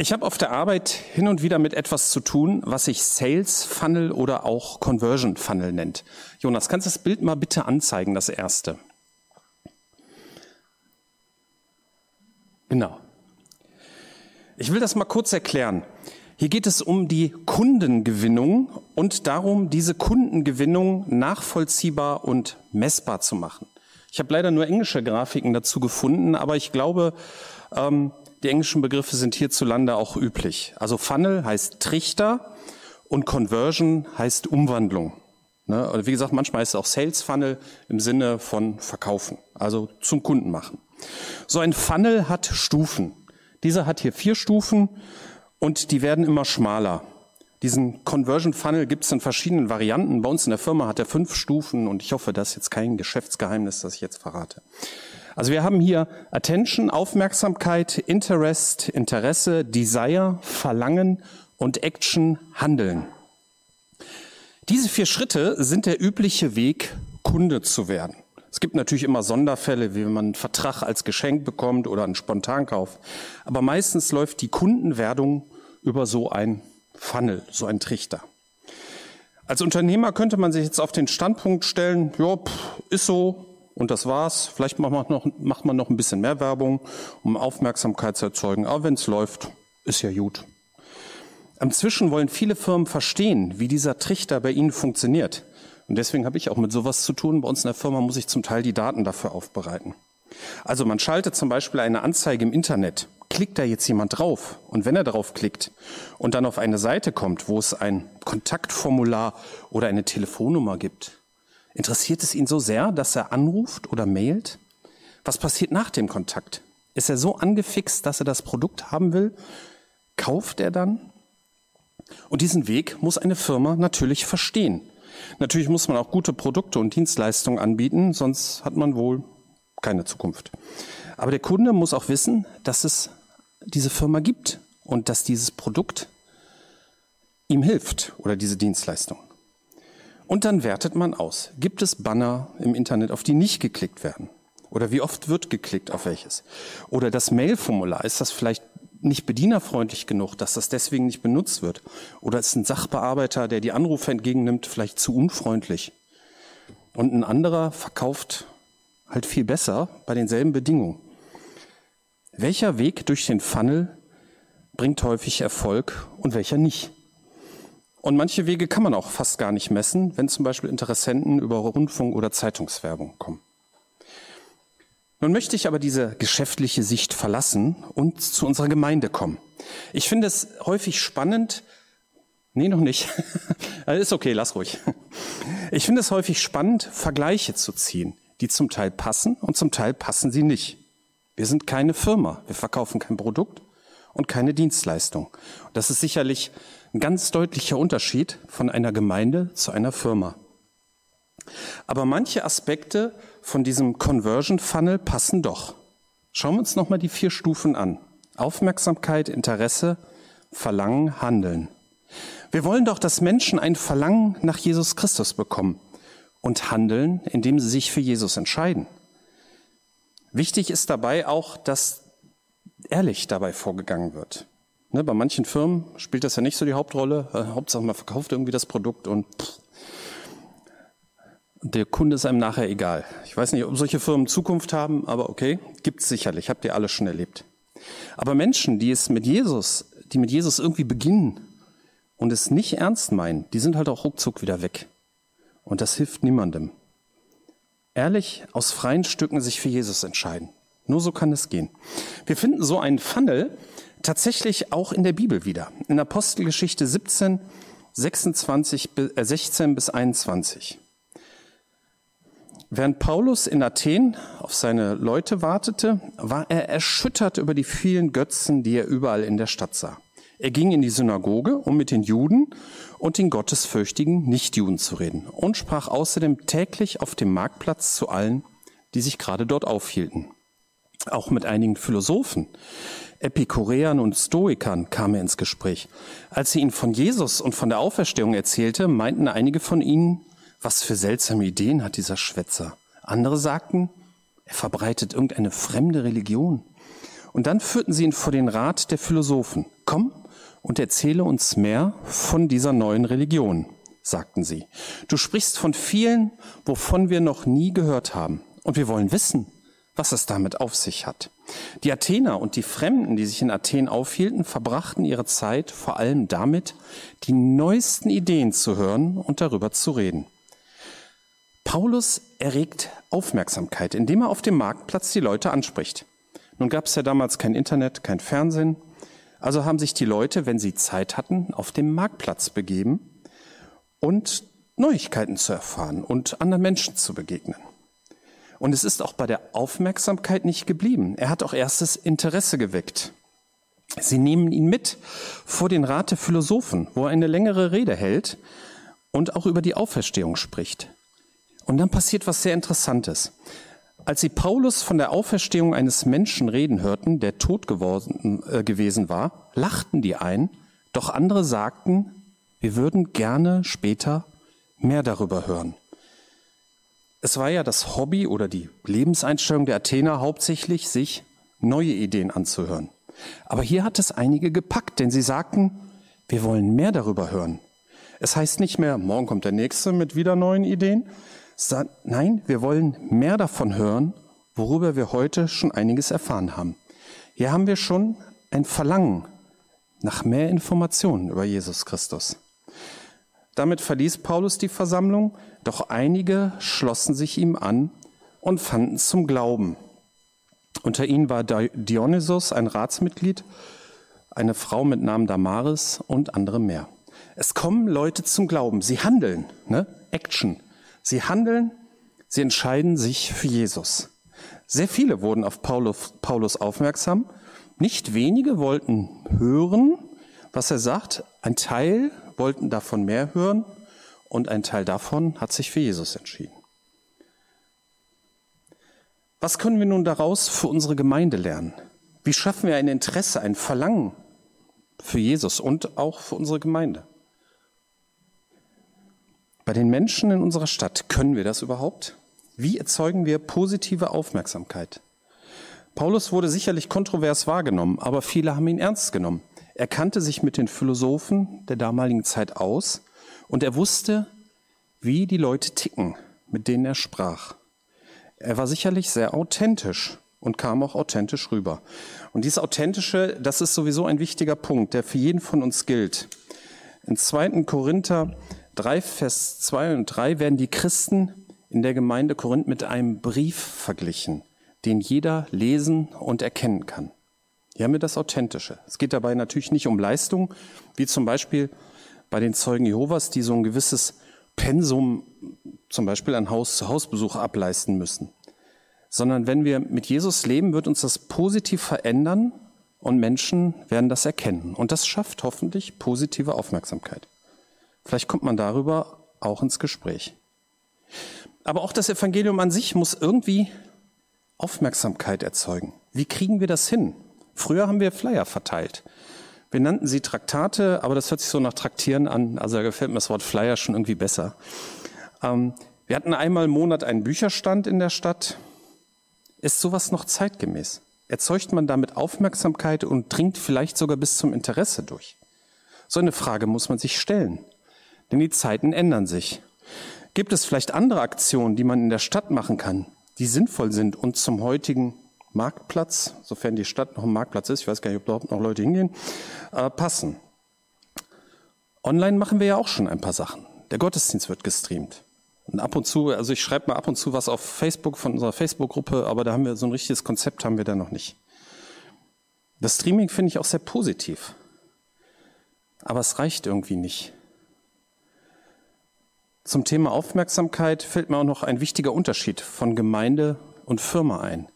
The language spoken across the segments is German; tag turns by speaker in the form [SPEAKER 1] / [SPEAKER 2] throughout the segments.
[SPEAKER 1] Ich habe auf der Arbeit hin und wieder mit etwas zu tun, was sich Sales Funnel oder auch Conversion Funnel nennt. Jonas, kannst du das Bild mal bitte anzeigen, das erste? Genau. Ich will das mal kurz erklären. Hier geht es um die Kundengewinnung und darum, diese Kundengewinnung nachvollziehbar und messbar zu machen. Ich habe leider nur englische Grafiken dazu gefunden, aber ich glaube, ähm, die englischen Begriffe sind hierzulande auch üblich. Also Funnel heißt Trichter und Conversion heißt Umwandlung. Ne? Wie gesagt, manchmal ist es auch Sales Funnel im Sinne von Verkaufen, also zum Kunden machen. So ein Funnel hat Stufen. Dieser hat hier vier Stufen und die werden immer schmaler. Diesen Conversion Funnel gibt es in verschiedenen Varianten. Bei uns in der Firma hat er fünf Stufen und ich hoffe, das ist jetzt kein Geschäftsgeheimnis, das ich jetzt verrate. Also wir haben hier Attention, Aufmerksamkeit, Interest, Interesse, Desire, Verlangen und Action, Handeln. Diese vier Schritte sind der übliche Weg, Kunde zu werden. Es gibt natürlich immer Sonderfälle, wie wenn man einen Vertrag als Geschenk bekommt oder einen Spontankauf. Aber meistens läuft die Kundenwerdung über so ein Funnel, so ein Trichter. Als Unternehmer könnte man sich jetzt auf den Standpunkt stellen, ja, ist so, und das war's. Vielleicht macht man noch, macht man noch ein bisschen mehr Werbung, um Aufmerksamkeit zu erzeugen. Aber wenn es läuft, ist ja gut. Inzwischen wollen viele Firmen verstehen, wie dieser Trichter bei ihnen funktioniert. Und deswegen habe ich auch mit sowas zu tun. Bei uns in der Firma muss ich zum Teil die Daten dafür aufbereiten. Also man schaltet zum Beispiel eine Anzeige im Internet. Klickt da jetzt jemand drauf? Und wenn er darauf klickt und dann auf eine Seite kommt, wo es ein Kontaktformular oder eine Telefonnummer gibt, Interessiert es ihn so sehr, dass er anruft oder mailt? Was passiert nach dem Kontakt? Ist er so angefixt, dass er das Produkt haben will? Kauft er dann? Und diesen Weg muss eine Firma natürlich verstehen. Natürlich muss man auch gute Produkte und Dienstleistungen anbieten, sonst hat man wohl keine Zukunft. Aber der Kunde muss auch wissen, dass es diese Firma gibt und dass dieses Produkt ihm hilft oder diese Dienstleistung. Und dann wertet man aus. Gibt es Banner im Internet, auf die nicht geklickt werden? Oder wie oft wird geklickt auf welches? Oder das Mailformular, ist das vielleicht nicht bedienerfreundlich genug, dass das deswegen nicht benutzt wird? Oder ist ein Sachbearbeiter, der die Anrufe entgegennimmt, vielleicht zu unfreundlich? Und ein anderer verkauft halt viel besser bei denselben Bedingungen. Welcher Weg durch den Funnel bringt häufig Erfolg und welcher nicht? Und manche Wege kann man auch fast gar nicht messen, wenn zum Beispiel Interessenten über Rundfunk oder Zeitungswerbung kommen. Nun möchte ich aber diese geschäftliche Sicht verlassen und zu unserer Gemeinde kommen. Ich finde es häufig spannend, nee, noch nicht, ist okay, lass ruhig. Ich finde es häufig spannend, Vergleiche zu ziehen, die zum Teil passen und zum Teil passen sie nicht. Wir sind keine Firma, wir verkaufen kein Produkt und keine Dienstleistung. Das ist sicherlich ein ganz deutlicher Unterschied von einer Gemeinde zu einer Firma. Aber manche Aspekte von diesem Conversion Funnel passen doch. Schauen wir uns nochmal die vier Stufen an. Aufmerksamkeit, Interesse, Verlangen, Handeln. Wir wollen doch, dass Menschen ein Verlangen nach Jesus Christus bekommen und handeln, indem sie sich für Jesus entscheiden. Wichtig ist dabei auch, dass ehrlich dabei vorgegangen wird. Ne, bei manchen Firmen spielt das ja nicht so die Hauptrolle. Äh, Hauptsache man verkauft irgendwie das Produkt und pff, der Kunde ist einem nachher egal. Ich weiß nicht, ob solche Firmen Zukunft haben, aber okay, gibt's sicherlich. Habt ihr alles schon erlebt. Aber Menschen, die es mit Jesus, die mit Jesus irgendwie beginnen und es nicht ernst meinen, die sind halt auch ruckzuck wieder weg. Und das hilft niemandem. Ehrlich aus freien Stücken sich für Jesus entscheiden. Nur so kann es gehen. Wir finden so einen Funnel, tatsächlich auch in der Bibel wieder. In Apostelgeschichte 17, 26, äh 16 bis 21. Während Paulus in Athen auf seine Leute wartete, war er erschüttert über die vielen Götzen, die er überall in der Stadt sah. Er ging in die Synagoge, um mit den Juden und den gottesfürchtigen Nichtjuden zu reden und sprach außerdem täglich auf dem Marktplatz zu allen, die sich gerade dort aufhielten. Auch mit einigen Philosophen, Epikureern und Stoikern kam er ins Gespräch. Als sie ihn von Jesus und von der Auferstehung erzählte, meinten einige von ihnen, was für seltsame Ideen hat dieser Schwätzer. Andere sagten, er verbreitet irgendeine fremde Religion. Und dann führten sie ihn vor den Rat der Philosophen. Komm und erzähle uns mehr von dieser neuen Religion, sagten sie. Du sprichst von vielen, wovon wir noch nie gehört haben. Und wir wollen wissen, was es damit auf sich hat. Die Athener und die Fremden, die sich in Athen aufhielten, verbrachten ihre Zeit vor allem damit, die neuesten Ideen zu hören und darüber zu reden. Paulus erregt Aufmerksamkeit, indem er auf dem Marktplatz die Leute anspricht. Nun gab es ja damals kein Internet, kein Fernsehen, also haben sich die Leute, wenn sie Zeit hatten, auf dem Marktplatz begeben und Neuigkeiten zu erfahren und anderen Menschen zu begegnen. Und es ist auch bei der Aufmerksamkeit nicht geblieben. Er hat auch erstes Interesse geweckt. Sie nehmen ihn mit vor den Rat der Philosophen, wo er eine längere Rede hält und auch über die Auferstehung spricht. Und dann passiert was sehr Interessantes. Als sie Paulus von der Auferstehung eines Menschen reden hörten, der tot geworden, äh, gewesen war, lachten die ein, doch andere sagten, wir würden gerne später mehr darüber hören. Es war ja das Hobby oder die Lebenseinstellung der Athener hauptsächlich, sich neue Ideen anzuhören. Aber hier hat es einige gepackt, denn sie sagten, wir wollen mehr darüber hören. Es heißt nicht mehr, morgen kommt der Nächste mit wieder neuen Ideen. Nein, wir wollen mehr davon hören, worüber wir heute schon einiges erfahren haben. Hier haben wir schon ein Verlangen nach mehr Informationen über Jesus Christus. Damit verließ Paulus die Versammlung, doch einige schlossen sich ihm an und fanden zum Glauben. Unter ihnen war Dionysos, ein Ratsmitglied, eine Frau mit Namen Damaris und andere mehr. Es kommen Leute zum Glauben. Sie handeln, ne? Action. Sie handeln, sie entscheiden sich für Jesus. Sehr viele wurden auf Paulus, Paulus aufmerksam. Nicht wenige wollten hören, was er sagt. Ein Teil wollten davon mehr hören und ein Teil davon hat sich für Jesus entschieden. Was können wir nun daraus für unsere Gemeinde lernen? Wie schaffen wir ein Interesse, ein Verlangen für Jesus und auch für unsere Gemeinde? Bei den Menschen in unserer Stadt können wir das überhaupt? Wie erzeugen wir positive Aufmerksamkeit? Paulus wurde sicherlich kontrovers wahrgenommen, aber viele haben ihn ernst genommen. Er kannte sich mit den Philosophen der damaligen Zeit aus und er wusste, wie die Leute ticken, mit denen er sprach. Er war sicherlich sehr authentisch und kam auch authentisch rüber. Und dieses Authentische, das ist sowieso ein wichtiger Punkt, der für jeden von uns gilt. In 2. Korinther 3, Vers 2 und 3 werden die Christen in der Gemeinde Korinth mit einem Brief verglichen, den jeder lesen und erkennen kann. Hier haben wir das Authentische. Es geht dabei natürlich nicht um Leistung, wie zum Beispiel bei den Zeugen Jehovas, die so ein gewisses Pensum zum Beispiel an Haus-zu-Haus-Besuch ableisten müssen. Sondern wenn wir mit Jesus leben, wird uns das positiv verändern und Menschen werden das erkennen. Und das schafft hoffentlich positive Aufmerksamkeit. Vielleicht kommt man darüber auch ins Gespräch. Aber auch das Evangelium an sich muss irgendwie Aufmerksamkeit erzeugen. Wie kriegen wir das hin? Früher haben wir Flyer verteilt. Wir nannten sie Traktate, aber das hört sich so nach Traktieren an. Also da gefällt mir das Wort Flyer schon irgendwie besser. Ähm, wir hatten einmal im Monat einen Bücherstand in der Stadt. Ist sowas noch zeitgemäß? Erzeugt man damit Aufmerksamkeit und dringt vielleicht sogar bis zum Interesse durch? So eine Frage muss man sich stellen. Denn die Zeiten ändern sich. Gibt es vielleicht andere Aktionen, die man in der Stadt machen kann, die sinnvoll sind und zum heutigen Marktplatz, sofern die Stadt noch ein Marktplatz ist, ich weiß gar nicht, ob überhaupt noch Leute hingehen, äh, passen. Online machen wir ja auch schon ein paar Sachen. Der Gottesdienst wird gestreamt. Und ab und zu, also ich schreibe mal ab und zu was auf Facebook von unserer Facebook-Gruppe, aber da haben wir so ein richtiges Konzept haben wir da noch nicht. Das Streaming finde ich auch sehr positiv. Aber es reicht irgendwie nicht. Zum Thema Aufmerksamkeit fällt mir auch noch ein wichtiger Unterschied von Gemeinde und Firma ein.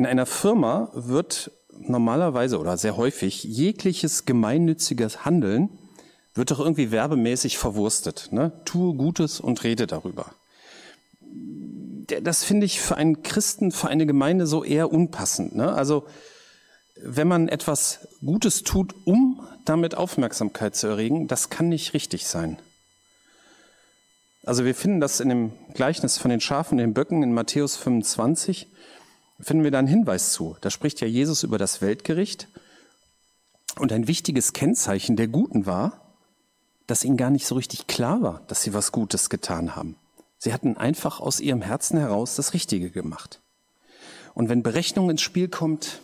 [SPEAKER 1] In einer Firma wird normalerweise oder sehr häufig jegliches gemeinnütziges Handeln wird doch irgendwie werbemäßig verwurstet. Ne? Tue Gutes und rede darüber. Das finde ich für einen Christen, für eine Gemeinde so eher unpassend. Ne? Also wenn man etwas Gutes tut, um damit Aufmerksamkeit zu erregen, das kann nicht richtig sein. Also wir finden das in dem Gleichnis von den Schafen und den Böcken in Matthäus 25 finden wir da einen Hinweis zu. Da spricht ja Jesus über das Weltgericht Und ein wichtiges Kennzeichen der Guten war, dass ihnen gar nicht so richtig klar war, dass sie was Gutes getan haben. Sie hatten einfach aus ihrem Herzen heraus das Richtige gemacht. Und wenn Berechnung ins Spiel kommt,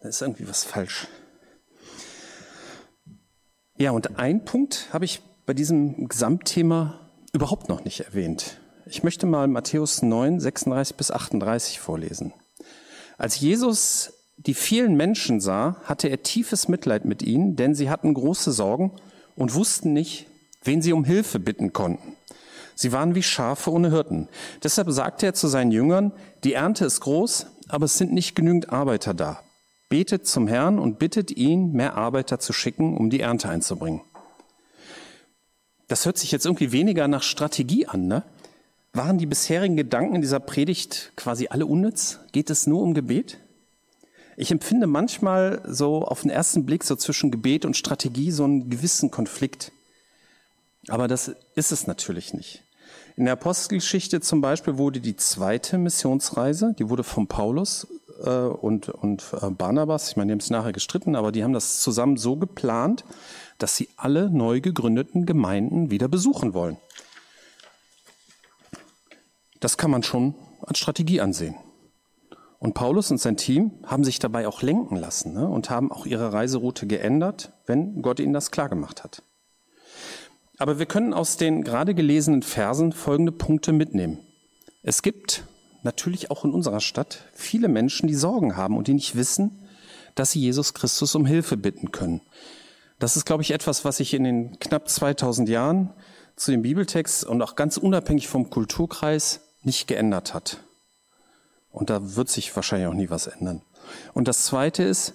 [SPEAKER 1] dann ist irgendwie was falsch. Ja, und ein Punkt habe ich bei diesem Gesamtthema überhaupt noch nicht erwähnt. Ich möchte mal Matthäus 9, 36 bis 38 vorlesen. Als Jesus die vielen Menschen sah, hatte er tiefes Mitleid mit ihnen, denn sie hatten große Sorgen und wussten nicht, wen sie um Hilfe bitten konnten. Sie waren wie Schafe ohne Hirten. Deshalb sagte er zu seinen Jüngern, die Ernte ist groß, aber es sind nicht genügend Arbeiter da. Betet zum Herrn und bittet ihn, mehr Arbeiter zu schicken, um die Ernte einzubringen. Das hört sich jetzt irgendwie weniger nach Strategie an, ne? Waren die bisherigen Gedanken in dieser Predigt quasi alle unnütz? Geht es nur um Gebet? Ich empfinde manchmal so auf den ersten Blick so zwischen Gebet und Strategie so einen gewissen Konflikt. Aber das ist es natürlich nicht. In der Apostelgeschichte zum Beispiel wurde die zweite Missionsreise, die wurde von Paulus äh, und, und äh, Barnabas, ich meine, die haben es nachher gestritten, aber die haben das zusammen so geplant, dass sie alle neu gegründeten Gemeinden wieder besuchen wollen. Das kann man schon als Strategie ansehen. Und Paulus und sein Team haben sich dabei auch lenken lassen ne, und haben auch ihre Reiseroute geändert, wenn Gott ihnen das klargemacht hat. Aber wir können aus den gerade gelesenen Versen folgende Punkte mitnehmen. Es gibt natürlich auch in unserer Stadt viele Menschen, die Sorgen haben und die nicht wissen, dass sie Jesus Christus um Hilfe bitten können. Das ist, glaube ich, etwas, was sich in den knapp 2000 Jahren zu dem Bibeltext und auch ganz unabhängig vom Kulturkreis nicht geändert hat. Und da wird sich wahrscheinlich auch nie was ändern. Und das Zweite ist,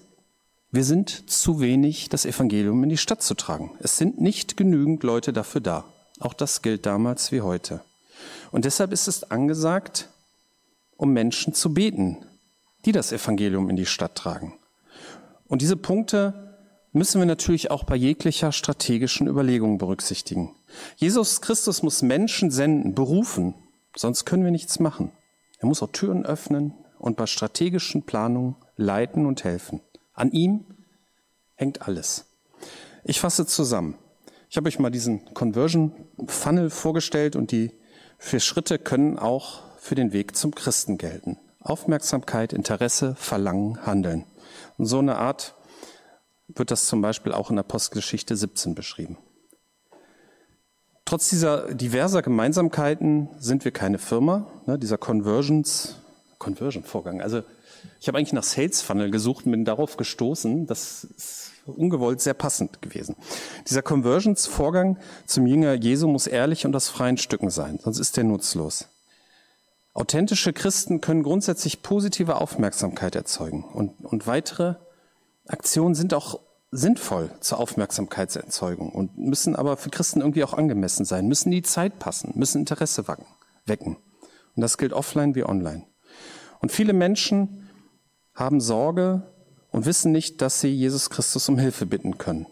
[SPEAKER 1] wir sind zu wenig, das Evangelium in die Stadt zu tragen. Es sind nicht genügend Leute dafür da. Auch das gilt damals wie heute. Und deshalb ist es angesagt, um Menschen zu beten, die das Evangelium in die Stadt tragen. Und diese Punkte müssen wir natürlich auch bei jeglicher strategischen Überlegung berücksichtigen. Jesus Christus muss Menschen senden, berufen, Sonst können wir nichts machen. Er muss auch Türen öffnen und bei strategischen Planungen leiten und helfen. An ihm hängt alles. Ich fasse zusammen. Ich habe euch mal diesen Conversion Funnel vorgestellt und die vier Schritte können auch für den Weg zum Christen gelten. Aufmerksamkeit, Interesse, Verlangen, Handeln. Und so eine Art wird das zum Beispiel auch in Apostelgeschichte 17 beschrieben. Trotz dieser diverser Gemeinsamkeiten sind wir keine Firma. Ne, dieser Conversions, Conversion-Vorgang. Also ich habe eigentlich nach Sales Funnel gesucht und bin darauf gestoßen. Das ist ungewollt sehr passend gewesen. Dieser Conversions-Vorgang zum Jünger Jesu muss ehrlich und aus freien Stücken sein, sonst ist er nutzlos. Authentische Christen können grundsätzlich positive Aufmerksamkeit erzeugen und, und weitere Aktionen sind auch sinnvoll zur Aufmerksamkeitserzeugung und müssen aber für Christen irgendwie auch angemessen sein, müssen die Zeit passen, müssen Interesse wecken. Und das gilt offline wie online. Und viele Menschen haben Sorge und wissen nicht, dass sie Jesus Christus um Hilfe bitten können.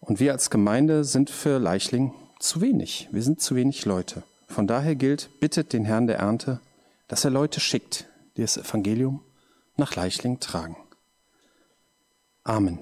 [SPEAKER 1] Und wir als Gemeinde sind für Leichling zu wenig. Wir sind zu wenig Leute. Von daher gilt, bittet den Herrn der Ernte, dass er Leute schickt, die das Evangelium nach Leichling tragen. Amen.